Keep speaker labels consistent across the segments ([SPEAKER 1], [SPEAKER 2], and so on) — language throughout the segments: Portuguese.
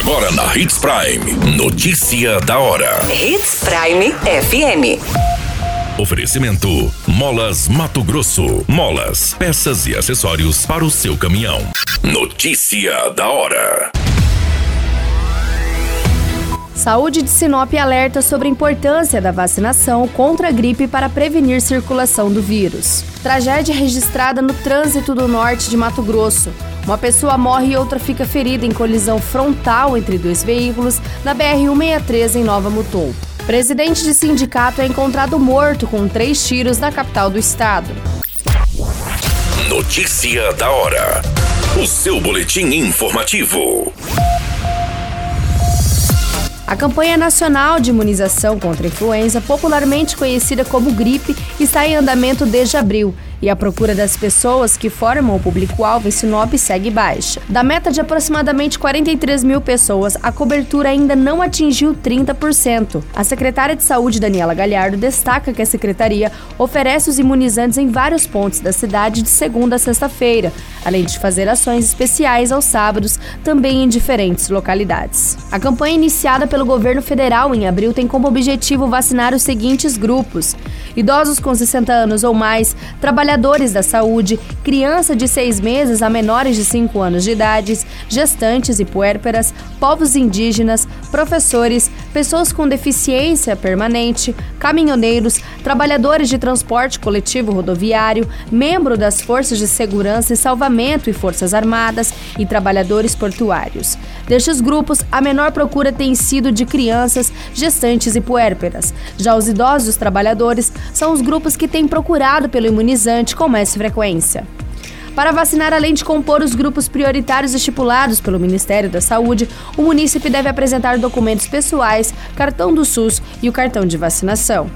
[SPEAKER 1] Agora na Hits Prime. Notícia da hora.
[SPEAKER 2] Hits Prime FM.
[SPEAKER 1] Oferecimento: Molas Mato Grosso. Molas, peças e acessórios para o seu caminhão. Notícia da hora.
[SPEAKER 3] Saúde de Sinop alerta sobre a importância da vacinação contra a gripe para prevenir circulação do vírus. Tragédia registrada no trânsito do norte de Mato Grosso. Uma pessoa morre e outra fica ferida em colisão frontal entre dois veículos na BR-163 em Nova Mutum. Presidente de sindicato é encontrado morto com três tiros na capital do estado.
[SPEAKER 1] Notícia da hora. O seu boletim informativo.
[SPEAKER 3] A campanha nacional de imunização contra a influenza, popularmente conhecida como gripe, está em andamento desde abril e a procura das pessoas que formam o público-alvo em Sinop segue baixa. Da meta de aproximadamente 43 mil pessoas, a cobertura ainda não atingiu 30%. A secretária de Saúde, Daniela Galhardo, destaca que a secretaria oferece os imunizantes em vários pontos da cidade de segunda a sexta-feira, além de fazer ações especiais aos sábados, também em diferentes localidades. A campanha iniciada pelo governo federal em abril tem como objetivo vacinar os seguintes grupos: idosos com 60 anos ou mais, trabalhadores da saúde, criança de 6 meses a menores de 5 anos de idade, gestantes e puérperas, povos indígenas, professores, pessoas com deficiência permanente, caminhoneiros, trabalhadores de transporte coletivo rodoviário, membro das forças de segurança e salvamento e forças armadas e trabalhadores portuários. Destes grupos, a menor procura tem sido de crianças, gestantes e puérperas. Já os idosos trabalhadores são os grupos que têm procurado pelo imunizante com mais frequência. Para vacinar, além de compor os grupos prioritários estipulados pelo Ministério da Saúde, o munícipe deve apresentar documentos pessoais, cartão do SUS e o cartão de vacinação.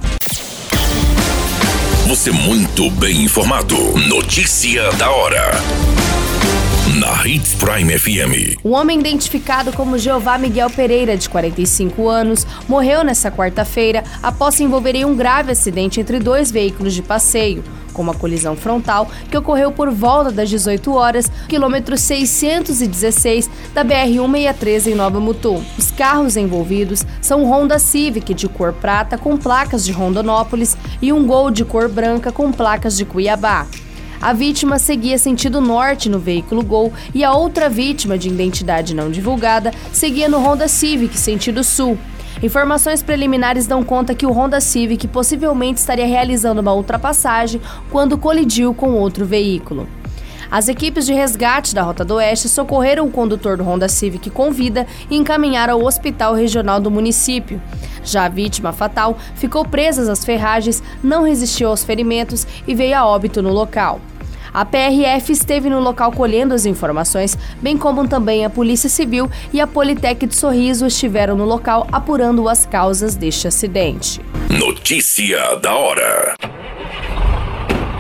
[SPEAKER 1] Você muito bem informado. Notícia da hora na Hits Prime FM.
[SPEAKER 3] Um homem identificado como Jeová Miguel Pereira, de 45 anos, morreu nesta quarta-feira após se envolver em um grave acidente entre dois veículos de passeio com uma colisão frontal que ocorreu por volta das 18 horas, quilômetro 616 da BR-163 em Nova Mutum. Os carros envolvidos são Honda Civic de cor prata com placas de Rondonópolis e um Gol de cor branca com placas de Cuiabá. A vítima seguia sentido norte no veículo Gol e a outra vítima, de identidade não divulgada, seguia no Honda Civic sentido sul. Informações preliminares dão conta que o Honda Civic possivelmente estaria realizando uma ultrapassagem quando colidiu com outro veículo. As equipes de resgate da Rota do Oeste socorreram o condutor do Honda Civic com vida e encaminharam ao hospital regional do município. Já a vítima fatal ficou presa às ferragens, não resistiu aos ferimentos e veio a óbito no local. A PRF esteve no local colhendo as informações, bem como também a Polícia Civil e a Politec de Sorriso estiveram no local apurando as causas deste acidente.
[SPEAKER 1] Notícia da hora.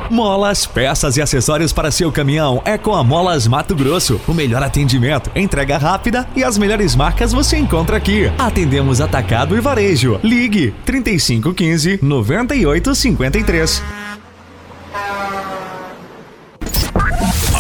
[SPEAKER 4] Molas, peças e acessórios para seu caminhão é com a Molas Mato Grosso. O melhor atendimento, entrega rápida e as melhores marcas você encontra aqui. Atendemos atacado e varejo. Ligue 3515 9853.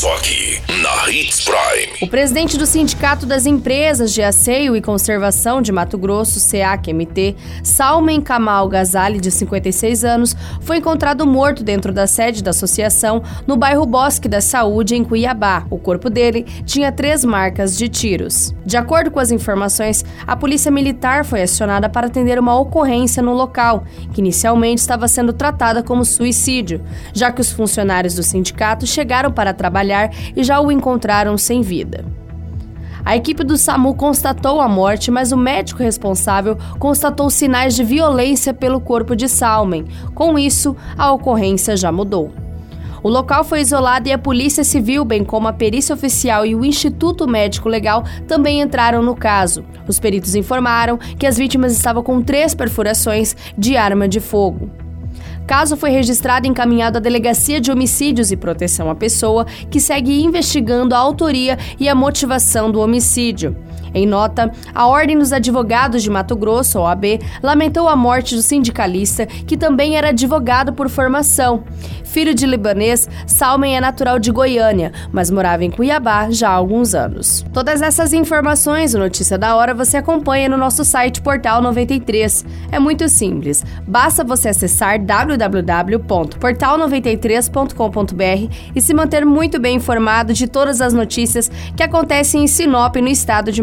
[SPEAKER 1] Só aqui, na Hits Prime.
[SPEAKER 3] O presidente do Sindicato das Empresas de Aceio e Conservação de Mato Grosso, SEAC-MT, Salmen Kamal Gazali, de 56 anos, foi encontrado morto dentro da sede da associação no bairro Bosque da Saúde, em Cuiabá. O corpo dele tinha três marcas de tiros. De acordo com as informações, a polícia militar foi acionada para atender uma ocorrência no local, que inicialmente estava sendo tratada como suicídio, já que os funcionários do sindicato chegaram para trabalhar e já o encontraram sem vida. A equipe do SAMU constatou a morte, mas o médico responsável constatou sinais de violência pelo corpo de Salmen. Com isso, a ocorrência já mudou. O local foi isolado e a Polícia Civil, bem como a Perícia Oficial e o Instituto Médico Legal, também entraram no caso. Os peritos informaram que as vítimas estavam com três perfurações de arma de fogo caso foi registrado e encaminhado à Delegacia de Homicídios e Proteção à Pessoa, que segue investigando a autoria e a motivação do homicídio. Em nota, a Ordem dos Advogados de Mato Grosso, OAB, lamentou a morte do sindicalista, que também era advogado por formação. Filho de libanês, Salmen é natural de Goiânia, mas morava em Cuiabá já há alguns anos. Todas essas informações, o Notícia da Hora, você acompanha no nosso site Portal 93. É muito simples, basta você acessar www.portal93.com.br e se manter muito bem informado de todas as notícias que acontecem em Sinop, no estado de